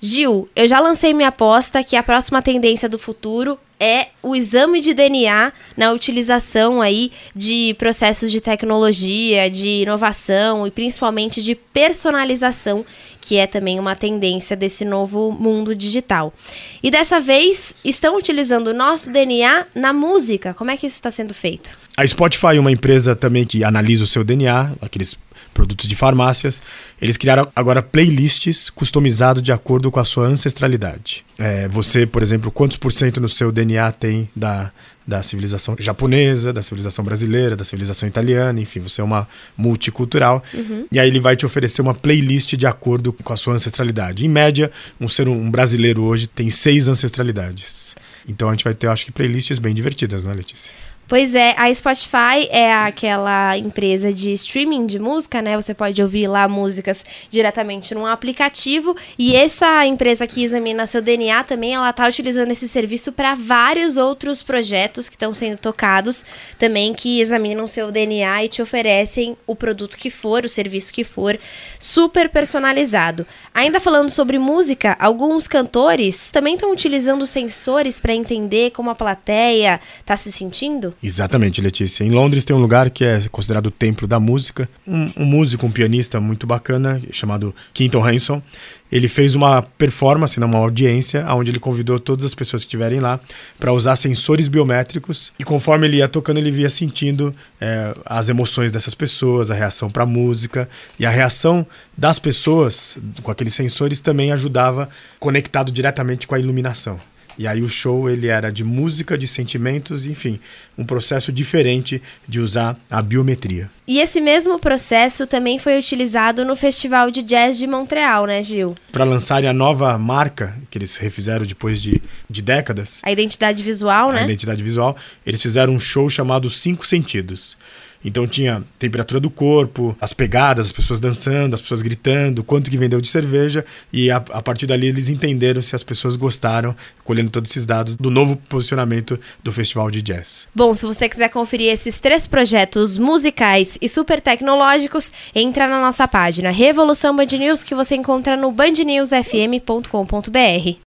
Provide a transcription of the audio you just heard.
Gil, eu já lancei minha aposta que a próxima tendência do futuro é o exame de DNA na utilização aí de processos de tecnologia, de inovação e principalmente de personalização, que é também uma tendência desse novo mundo digital. E dessa vez estão utilizando o nosso DNA na música. Como é que isso está sendo feito? A Spotify é uma empresa também que analisa o seu DNA, aqueles produtos de farmácias. Eles criaram agora playlists customizados de acordo com a sua ancestralidade. É, você, por exemplo, quantos por cento no seu DNA tem da, da civilização japonesa, da civilização brasileira, da civilização italiana, enfim, você é uma multicultural. Uhum. E aí ele vai te oferecer uma playlist de acordo com a sua ancestralidade. Em média, um ser um brasileiro hoje tem seis ancestralidades. Então a gente vai ter, acho que, playlists bem divertidas, não é, Letícia? Pois é, a Spotify é aquela empresa de streaming de música, né? Você pode ouvir lá músicas diretamente num aplicativo. E essa empresa que examina seu DNA também, ela tá utilizando esse serviço para vários outros projetos que estão sendo tocados, também que examinam seu DNA e te oferecem o produto que for, o serviço que for, super personalizado. Ainda falando sobre música, alguns cantores também estão utilizando sensores para entender como a plateia está se sentindo. Exatamente, Letícia. Em Londres tem um lugar que é considerado o templo da música. Um, um músico, um pianista muito bacana, chamado Quinton Hanson, ele fez uma performance, né, audiência, onde ele convidou todas as pessoas que estiverem lá para usar sensores biométricos. E conforme ele ia tocando, ele via sentindo é, as emoções dessas pessoas, a reação para a música. E a reação das pessoas com aqueles sensores também ajudava conectado diretamente com a iluminação. E aí o show ele era de música, de sentimentos, enfim, um processo diferente de usar a biometria. E esse mesmo processo também foi utilizado no Festival de Jazz de Montreal, né, Gil? Para lançarem a nova marca, que eles refizeram depois de, de décadas. A identidade visual, né? A identidade visual. Eles fizeram um show chamado Cinco Sentidos. Então tinha temperatura do corpo, as pegadas, as pessoas dançando, as pessoas gritando, quanto que vendeu de cerveja, e a, a, partir dali eles entenderam se as pessoas gostaram, colhendo todos esses dados do novo posicionamento do festival de jazz. Bom, se você quiser conferir esses três projetos musicais e super tecnológicos, entra na nossa página Revolução Band News que você encontra no bandnewsfm.com.br.